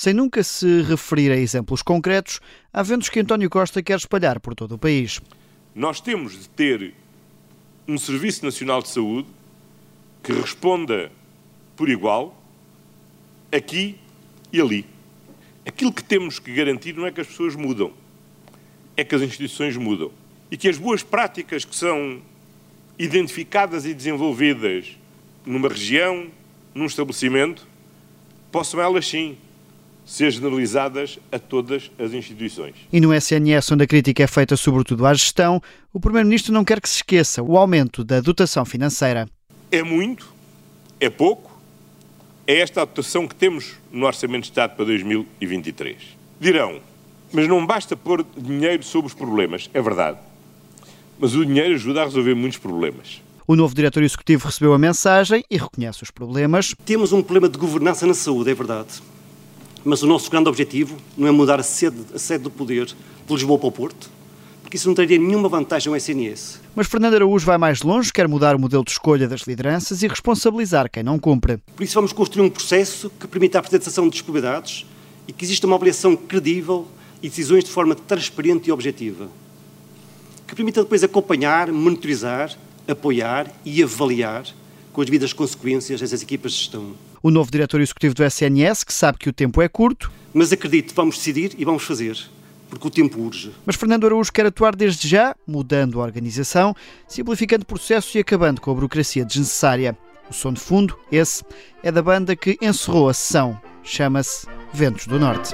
sem nunca se referir a exemplos concretos, há ventos que António Costa quer espalhar por todo o país. Nós temos de ter um Serviço Nacional de Saúde que responda por igual aqui e ali. Aquilo que temos que garantir não é que as pessoas mudam, é que as instituições mudam. E que as boas práticas que são identificadas e desenvolvidas numa região, num estabelecimento, possam elas sim ser generalizadas a todas as instituições. E no SNS, onde a crítica é feita sobretudo à gestão, o Primeiro-Ministro não quer que se esqueça o aumento da dotação financeira. É muito? É pouco? É esta a dotação que temos no Orçamento de Estado para 2023. Dirão, mas não basta pôr dinheiro sobre os problemas. É verdade. Mas o dinheiro ajuda a resolver muitos problemas. O novo diretor executivo recebeu a mensagem e reconhece os problemas. Temos um problema de governança na saúde, é verdade. Mas o nosso grande objetivo não é mudar a sede, a sede do poder de Lisboa para o Porto, porque isso não traria nenhuma vantagem ao SNS. Mas Fernando Araújo vai mais longe, quer mudar o modelo de escolha das lideranças e responsabilizar quem não cumpre. Por isso vamos construir um processo que permita a apresentação de disponibilidades e que exista uma avaliação credível e decisões de forma transparente e objetiva. Que permita depois acompanhar, monitorizar, apoiar e avaliar com as devidas consequências essas equipas de gestão. O novo diretor executivo do SNS, que sabe que o tempo é curto. Mas acredito, vamos decidir e vamos fazer, porque o tempo urge. Mas Fernando Araújo quer atuar desde já, mudando a organização, simplificando processos e acabando com a burocracia desnecessária. O som de fundo, esse, é da banda que encerrou a sessão. Chama-se Ventos do Norte.